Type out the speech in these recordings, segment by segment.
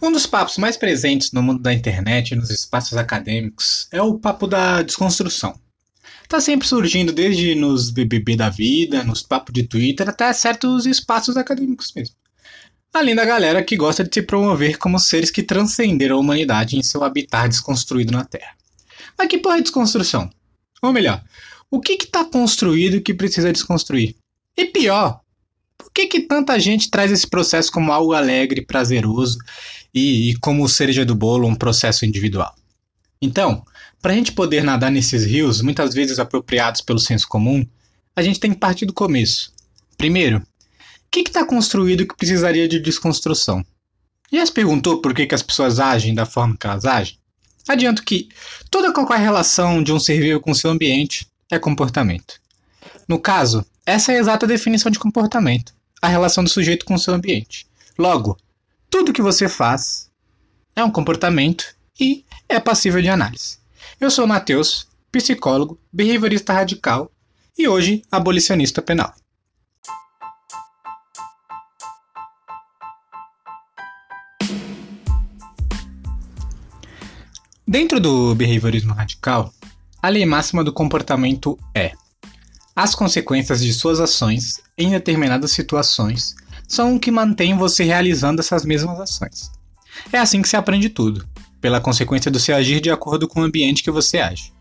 Um dos papos mais presentes no mundo da internet e nos espaços acadêmicos é o papo da desconstrução. Tá sempre surgindo desde nos BBB da vida, nos papos de Twitter, até certos espaços acadêmicos mesmo. Além da galera que gosta de se promover como seres que transcenderam a humanidade em seu habitat desconstruído na Terra. Mas que porra é desconstrução? Ou melhor, o que está construído que precisa desconstruir? E pior, por que, que tanta gente traz esse processo como algo alegre, prazeroso e, e como cereja do bolo, um processo individual? Então, para a gente poder nadar nesses rios, muitas vezes apropriados pelo senso comum, a gente tem que partir do começo. Primeiro, o que está construído que precisaria de desconstrução? Já se perguntou por que, que as pessoas agem da forma que elas agem? Adianto que toda qualquer relação de um ser vivo com seu ambiente é comportamento. No caso, essa é a exata definição de comportamento, a relação do sujeito com seu ambiente. Logo, tudo que você faz é um comportamento e é passível de análise. Eu sou Matheus, psicólogo, behaviorista radical e hoje abolicionista penal. Dentro do behaviorismo radical, a lei máxima do comportamento é: as consequências de suas ações em determinadas situações são o que mantém você realizando essas mesmas ações. É assim que se aprende tudo, pela consequência do seu agir de acordo com o ambiente que você age.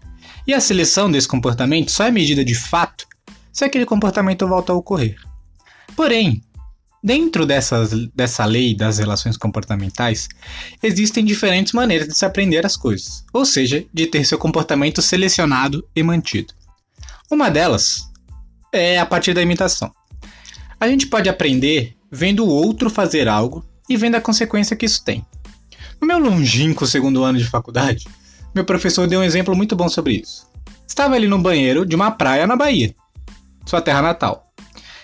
E a seleção desse comportamento só é medida de fato se aquele comportamento volta a ocorrer. Porém, dentro dessas, dessa lei das relações comportamentais, existem diferentes maneiras de se aprender as coisas, ou seja, de ter seu comportamento selecionado e mantido. Uma delas é a partir da imitação. A gente pode aprender vendo o outro fazer algo e vendo a consequência que isso tem. No meu longínquo segundo ano de faculdade, meu professor deu um exemplo muito bom sobre isso. Estava ali no banheiro de uma praia na Bahia, sua terra natal.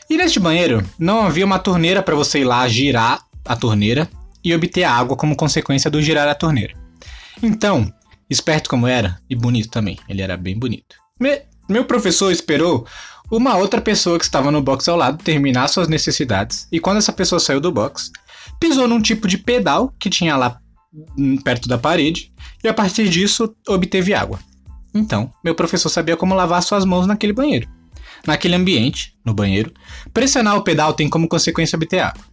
E neste banheiro não havia uma torneira para você ir lá girar a torneira e obter água como consequência do girar a torneira. Então, esperto como era, e bonito também, ele era bem bonito. Me meu professor esperou uma outra pessoa que estava no box ao lado terminar suas necessidades, e quando essa pessoa saiu do box, pisou num tipo de pedal que tinha lá perto da parede, e a partir disso obteve água. Então, meu professor sabia como lavar suas mãos naquele banheiro. Naquele ambiente, no banheiro, pressionar o pedal tem como consequência obter água.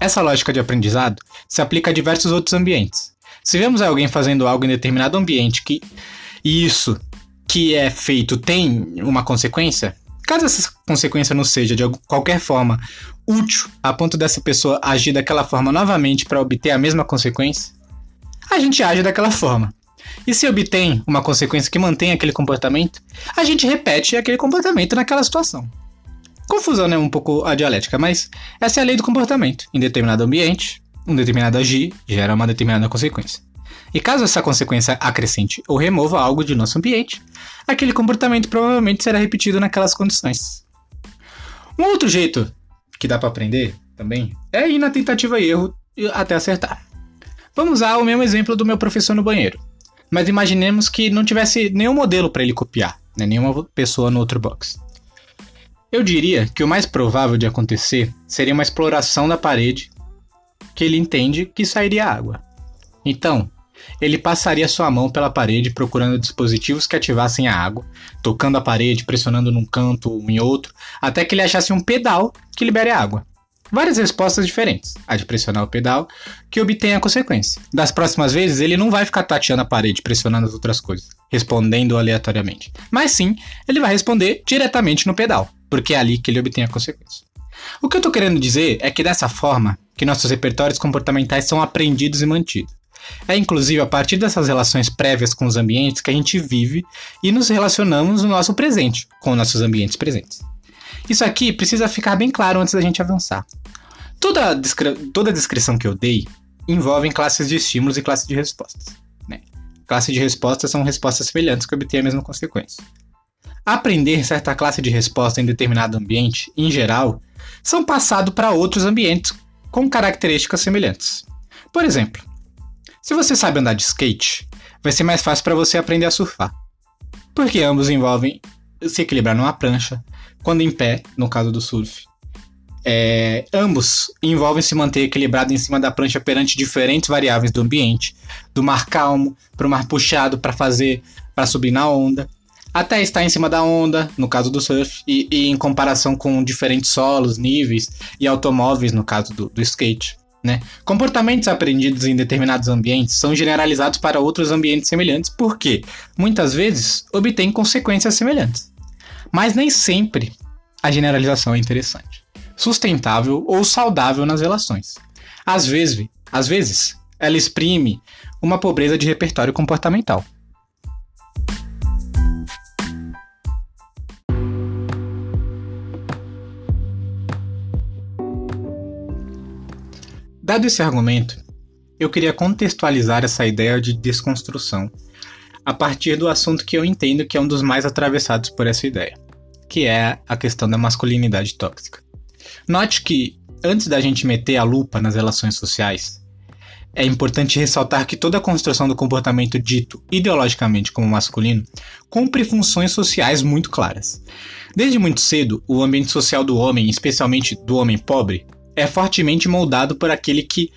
Essa lógica de aprendizado se aplica a diversos outros ambientes. Se vemos alguém fazendo algo em determinado ambiente que isso que é feito tem uma consequência, caso essa consequência não seja de qualquer forma útil a ponto dessa pessoa agir daquela forma novamente para obter a mesma consequência, a gente age daquela forma. E se obtém uma consequência que mantém aquele comportamento, a gente repete aquele comportamento naquela situação. Confusão, né? Um pouco a dialética, mas essa é a lei do comportamento. Em determinado ambiente, um determinado agir gera uma determinada consequência. E caso essa consequência acrescente ou remova algo de nosso ambiente, aquele comportamento provavelmente será repetido naquelas condições. Um outro jeito que dá para aprender também é ir na tentativa e erro até acertar. Vamos usar o mesmo exemplo do meu professor no banheiro. Mas imaginemos que não tivesse nenhum modelo para ele copiar, né? nenhuma pessoa no outro box. Eu diria que o mais provável de acontecer seria uma exploração da parede que ele entende que sairia água. Então, ele passaria sua mão pela parede procurando dispositivos que ativassem a água, tocando a parede, pressionando num canto ou em outro, até que ele achasse um pedal que libere a água. Várias respostas diferentes, a de pressionar o pedal, que obtém a consequência. Das próximas vezes, ele não vai ficar tateando a parede, pressionando as outras coisas, respondendo aleatoriamente. Mas sim, ele vai responder diretamente no pedal, porque é ali que ele obtém a consequência. O que eu estou querendo dizer é que dessa forma que nossos repertórios comportamentais são aprendidos e mantidos. É inclusive a partir dessas relações prévias com os ambientes que a gente vive e nos relacionamos no nosso presente, com nossos ambientes presentes. Isso aqui precisa ficar bem claro antes da gente avançar. Toda a, toda a descrição que eu dei envolve classes de estímulos e classes de respostas. Né? Classes de respostas são respostas semelhantes que obtêm a mesma consequência. Aprender certa classe de resposta em determinado ambiente, em geral, são passados para outros ambientes com características semelhantes. Por exemplo, se você sabe andar de skate, vai ser mais fácil para você aprender a surfar. Porque ambos envolvem se equilibrar numa prancha, quando em pé, no caso do surf, É, ambos envolvem se manter equilibrado em cima da prancha perante diferentes variáveis do ambiente, do mar calmo para o mar puxado para fazer para subir na onda, até estar em cima da onda, no caso do surf, e, e em comparação com diferentes solos, níveis e automóveis, no caso do, do skate. Né? Comportamentos aprendidos em determinados ambientes são generalizados para outros ambientes semelhantes porque, muitas vezes, obtêm consequências semelhantes. Mas nem sempre a generalização é interessante, sustentável ou saudável nas relações. Às vezes, às vezes, ela exprime uma pobreza de repertório comportamental. Dado esse argumento, eu queria contextualizar essa ideia de desconstrução a partir do assunto que eu entendo que é um dos mais atravessados por essa ideia, que é a questão da masculinidade tóxica. Note que, antes da gente meter a lupa nas relações sociais, é importante ressaltar que toda a construção do comportamento dito ideologicamente como masculino cumpre funções sociais muito claras. Desde muito cedo, o ambiente social do homem, especialmente do homem pobre, é fortemente moldado por aquele que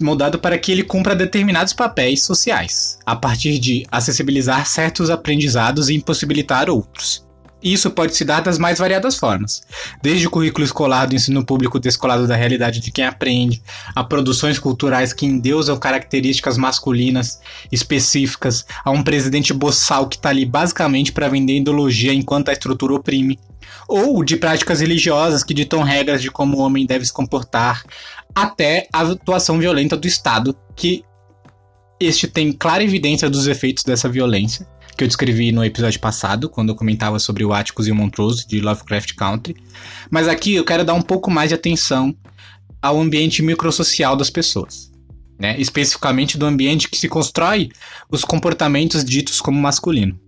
moldado para que ele cumpra determinados papéis sociais, a partir de acessibilizar certos aprendizados e impossibilitar outros. Isso pode se dar das mais variadas formas, desde o currículo escolar do ensino público descolado da realidade de quem aprende, a produções culturais que endeusam características masculinas específicas, a um presidente boçal que está ali basicamente para vender ideologia enquanto a estrutura oprime, ou de práticas religiosas que ditam regras de como o homem deve se comportar, até a atuação violenta do Estado, que este tem clara evidência dos efeitos dessa violência que eu descrevi no episódio passado, quando eu comentava sobre o Atticus e o Montrose de Lovecraft Country. Mas aqui eu quero dar um pouco mais de atenção ao ambiente microsocial das pessoas. Né? Especificamente do ambiente que se constrói os comportamentos ditos como masculino.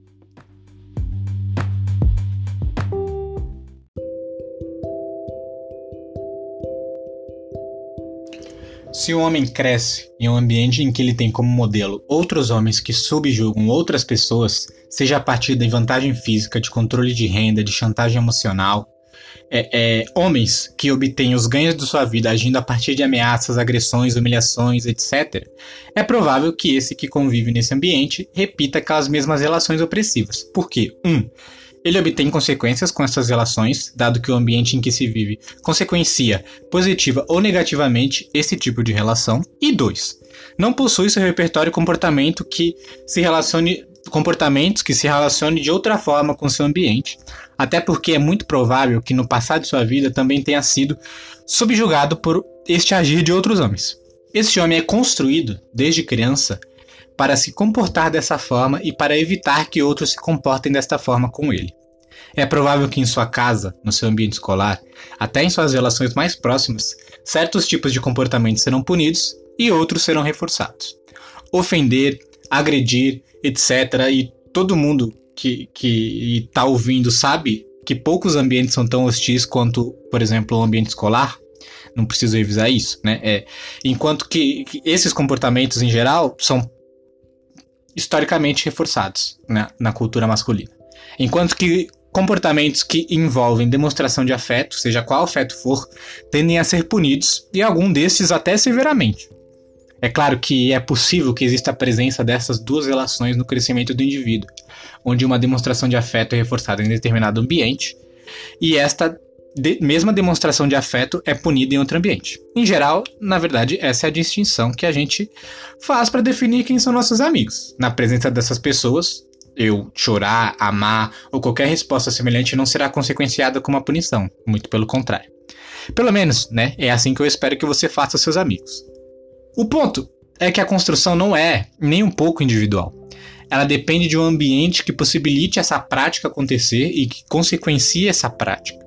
Se o homem cresce em um ambiente em que ele tem como modelo outros homens que subjugam outras pessoas, seja a partir da vantagem física, de controle de renda, de chantagem emocional, é, é, homens que obtêm os ganhos de sua vida agindo a partir de ameaças, agressões, humilhações, etc., é provável que esse que convive nesse ambiente repita aquelas mesmas relações opressivas. Por quê? Um, ele obtém consequências com essas relações, dado que o ambiente em que se vive consequencia positiva ou negativamente esse tipo de relação. E 2. Não possui seu repertório comportamento que se relacione comportamentos que se relacione de outra forma com seu ambiente, até porque é muito provável que no passado de sua vida também tenha sido subjugado por este agir de outros homens. Este homem é construído desde criança para se comportar dessa forma e para evitar que outros se comportem desta forma com ele. É provável que em sua casa, no seu ambiente escolar, até em suas relações mais próximas, certos tipos de comportamentos serão punidos e outros serão reforçados. Ofender, agredir, etc. E todo mundo que está ouvindo sabe que poucos ambientes são tão hostis quanto, por exemplo, o ambiente escolar. Não preciso revisar isso, né? É, enquanto que, que esses comportamentos em geral são historicamente reforçados né, na cultura masculina. Enquanto que comportamentos que envolvem demonstração de afeto, seja qual afeto for, tendem a ser punidos e algum desses até severamente. É claro que é possível que exista a presença dessas duas relações no crescimento do indivíduo, onde uma demonstração de afeto é reforçada em determinado ambiente e esta de, mesma demonstração de afeto é punida em outro ambiente. Em geral, na verdade, essa é a distinção que a gente faz para definir quem são nossos amigos. Na presença dessas pessoas, eu chorar, amar ou qualquer resposta semelhante não será consequenciada com uma punição, muito pelo contrário. Pelo menos, né? É assim que eu espero que você faça seus amigos. O ponto é que a construção não é nem um pouco individual. Ela depende de um ambiente que possibilite essa prática acontecer e que consequencie essa prática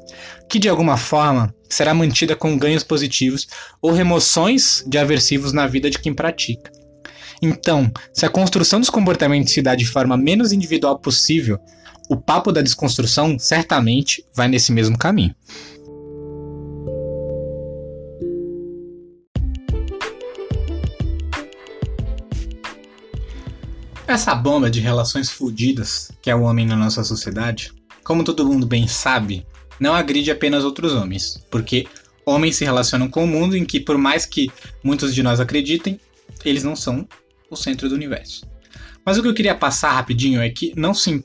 que de alguma forma será mantida com ganhos positivos ou remoções de aversivos na vida de quem pratica. Então, se a construção dos comportamentos se dá de forma menos individual possível, o papo da desconstrução certamente vai nesse mesmo caminho. Essa bomba de relações fodidas que é o homem na nossa sociedade, como todo mundo bem sabe, não agride apenas outros homens, porque homens se relacionam com o mundo em que, por mais que muitos de nós acreditem, eles não são o centro do universo. Mas o que eu queria passar rapidinho é que não, se,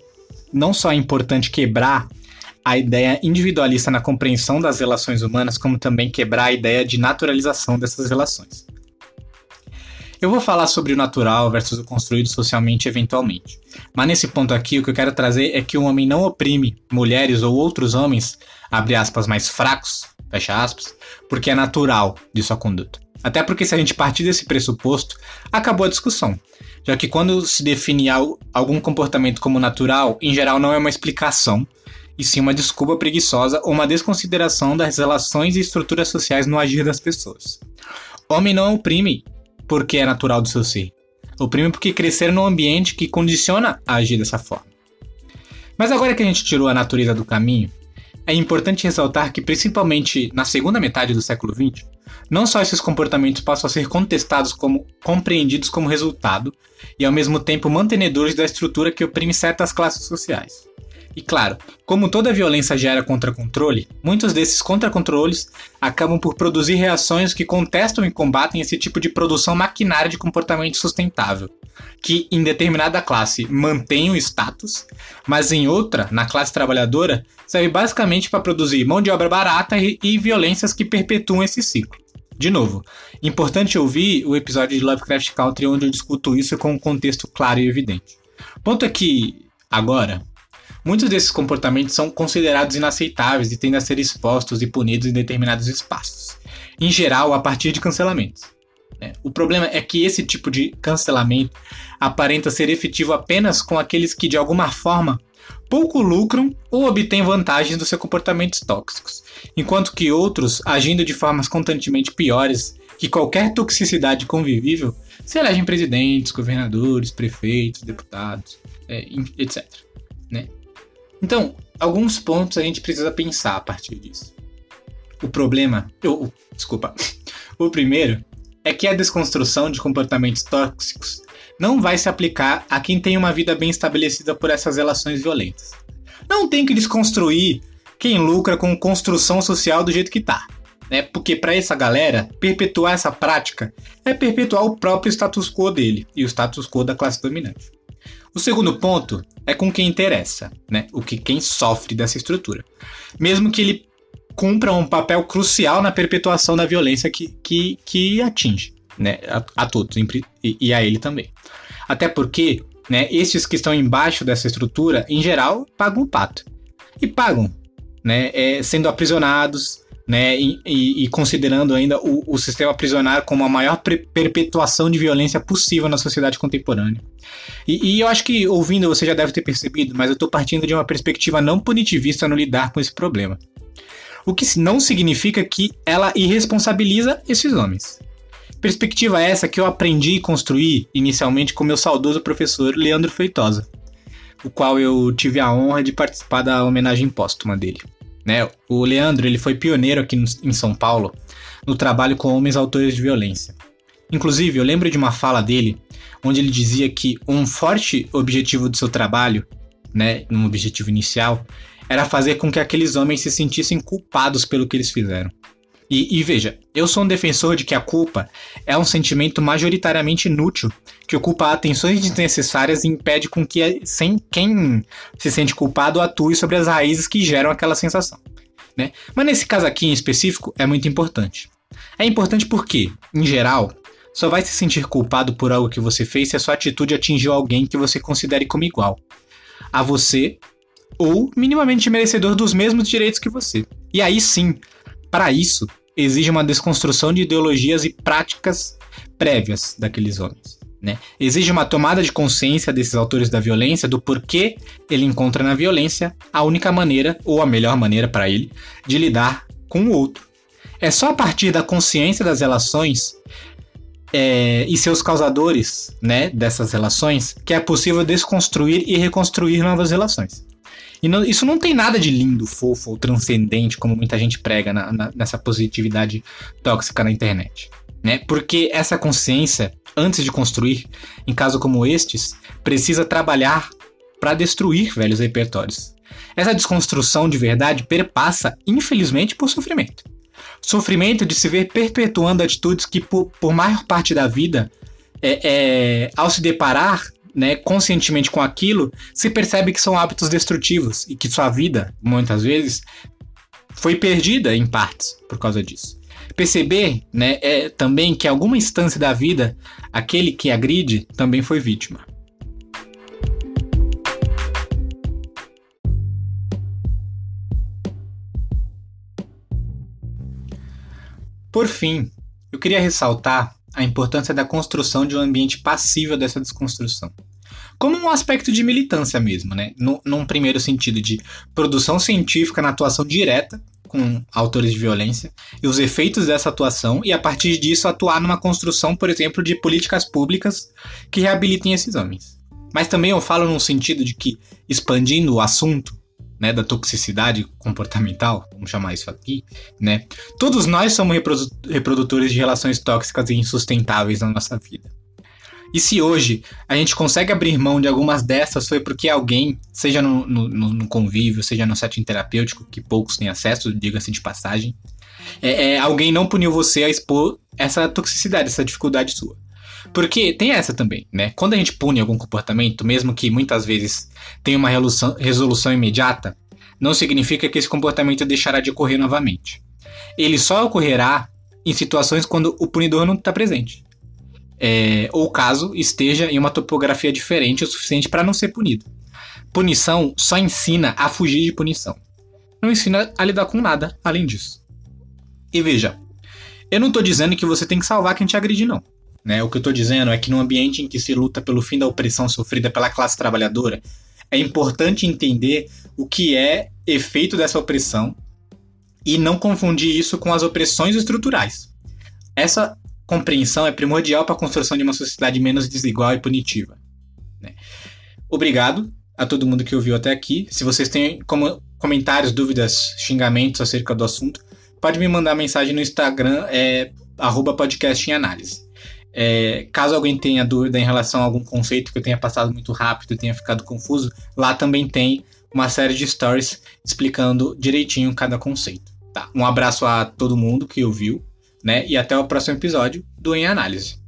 não só é importante quebrar a ideia individualista na compreensão das relações humanas, como também quebrar a ideia de naturalização dessas relações. Eu vou falar sobre o natural versus o construído socialmente eventualmente. Mas nesse ponto aqui, o que eu quero trazer é que o homem não oprime mulheres ou outros homens, abre aspas, mais fracos, fecha aspas, porque é natural de sua conduta. Até porque se a gente partir desse pressuposto, acabou a discussão. Já que quando se define algum comportamento como natural, em geral não é uma explicação, e sim uma desculpa preguiçosa ou uma desconsideração das relações e estruturas sociais no agir das pessoas. Homem não oprime porque é natural do seu ser. Oprime porque crescer num ambiente que condiciona a agir dessa forma. Mas agora que a gente tirou a natureza do caminho, é importante ressaltar que, principalmente na segunda metade do século XX, não só esses comportamentos passam a ser contestados como compreendidos como resultado e ao mesmo tempo mantenedores da estrutura que oprime certas classes sociais, e claro, como toda violência gera contra-controle, muitos desses contra-controles acabam por produzir reações que contestam e combatem esse tipo de produção maquinária de comportamento sustentável, que em determinada classe mantém o status, mas em outra, na classe trabalhadora, serve basicamente para produzir mão de obra barata e, e violências que perpetuam esse ciclo. De novo, importante ouvir o episódio de Lovecraft Country onde eu discuto isso com um contexto claro e evidente. Ponto é que, agora, Muitos desses comportamentos são considerados inaceitáveis e tendem a ser expostos e punidos em determinados espaços, em geral a partir de cancelamentos. É, o problema é que esse tipo de cancelamento aparenta ser efetivo apenas com aqueles que, de alguma forma, pouco lucram ou obtêm vantagens dos seus comportamentos tóxicos, enquanto que outros, agindo de formas constantemente piores que qualquer toxicidade convivível, se elegem presidentes, governadores, prefeitos, deputados, é, etc. Né? Então, alguns pontos a gente precisa pensar a partir disso. O problema, oh, desculpa, o primeiro é que a desconstrução de comportamentos tóxicos não vai se aplicar a quem tem uma vida bem estabelecida por essas relações violentas. Não tem que desconstruir quem lucra com construção social do jeito que tá. Né? Porque para essa galera, perpetuar essa prática é perpetuar o próprio status quo dele e o status quo da classe dominante. O segundo ponto é com quem interessa, né? O que quem sofre dessa estrutura. Mesmo que ele cumpra um papel crucial na perpetuação da violência que, que, que atinge, né? A, a todos e, e a ele também. Até porque, né? Estes que estão embaixo dessa estrutura, em geral, pagam o pato. E pagam, né? É, sendo aprisionados, né, e, e, e, considerando ainda o, o, sistema prisionário como a maior perpetuação de violência possível na sociedade contemporânea. E, e, eu acho que, ouvindo, você já deve ter percebido, mas eu estou partindo de uma perspectiva não punitivista no lidar com esse problema. O que não significa que ela irresponsabiliza esses homens. Perspectiva essa que eu aprendi e construí inicialmente com meu saudoso professor Leandro Feitosa, o qual eu tive a honra de participar da homenagem póstuma dele. Né? O Leandro ele foi pioneiro aqui no, em São Paulo no trabalho com homens autores de violência. Inclusive, eu lembro de uma fala dele onde ele dizia que um forte objetivo do seu trabalho, né, um objetivo inicial, era fazer com que aqueles homens se sentissem culpados pelo que eles fizeram. E, e, veja, eu sou um defensor de que a culpa é um sentimento majoritariamente inútil, que ocupa atenções desnecessárias e impede com que sem quem se sente culpado atue sobre as raízes que geram aquela sensação. Né? Mas nesse caso aqui em específico é muito importante. É importante porque, em geral, só vai se sentir culpado por algo que você fez se a sua atitude atingiu alguém que você considere como igual a você ou minimamente merecedor dos mesmos direitos que você. E aí sim, para isso, exige uma desconstrução de ideologias e práticas prévias daqueles homens. Né? Exige uma tomada de consciência desses autores da violência do porquê ele encontra na violência a única maneira, ou a melhor maneira para ele, de lidar com o outro. É só a partir da consciência das relações é, e seus causadores né, dessas relações que é possível desconstruir e reconstruir novas relações. E não, isso não tem nada de lindo, fofo ou transcendente, como muita gente prega na, na, nessa positividade tóxica na internet. Né? Porque essa consciência, antes de construir, em casos como estes, precisa trabalhar para destruir velhos repertórios. Essa desconstrução de verdade perpassa, infelizmente, por sofrimento. Sofrimento de se ver perpetuando atitudes que, por, por maior parte da vida, é, é, ao se deparar né, conscientemente com aquilo, se percebe que são hábitos destrutivos e que sua vida, muitas vezes, foi perdida em partes por causa disso. Perceber né, é também que alguma instância da vida, aquele que agride também foi vítima. Por fim, eu queria ressaltar a importância da construção de um ambiente passível dessa desconstrução. Como um aspecto de militância mesmo, né? No, num primeiro sentido de produção científica na atuação direta com autores de violência e os efeitos dessa atuação, e a partir disso atuar numa construção, por exemplo, de políticas públicas que reabilitem esses homens. Mas também eu falo num sentido de que, expandindo o assunto, né, da toxicidade comportamental, vamos chamar isso aqui, né? Todos nós somos reprodutores de relações tóxicas e insustentáveis na nossa vida. E se hoje a gente consegue abrir mão de algumas dessas, foi porque alguém, seja no, no, no convívio, seja no setting terapêutico, que poucos têm acesso, diga-se de passagem, é, é, alguém não puniu você a expor essa toxicidade, essa dificuldade sua. Porque tem essa também, né? Quando a gente pune algum comportamento, mesmo que muitas vezes tenha uma resolução, resolução imediata, não significa que esse comportamento deixará de ocorrer novamente. Ele só ocorrerá em situações quando o punidor não está presente. É, ou caso esteja em uma topografia diferente o suficiente para não ser punido. Punição só ensina a fugir de punição. Não ensina a lidar com nada além disso. E veja, eu não estou dizendo que você tem que salvar quem te agride, não. Né? O que eu estou dizendo é que num ambiente em que se luta pelo fim da opressão sofrida pela classe trabalhadora, é importante entender o que é efeito dessa opressão e não confundir isso com as opressões estruturais. Essa compreensão é primordial para a construção de uma sociedade menos desigual e punitiva. Né? Obrigado a todo mundo que ouviu até aqui. Se vocês têm como comentários, dúvidas, xingamentos acerca do assunto, pode me mandar mensagem no Instagram, é podcast em análise. É, caso alguém tenha dúvida em relação a algum conceito que eu tenha passado muito rápido e tenha ficado confuso, lá também tem uma série de stories explicando direitinho cada conceito. Tá? Um abraço a todo mundo que ouviu, né? E até o próximo episódio do Em Análise.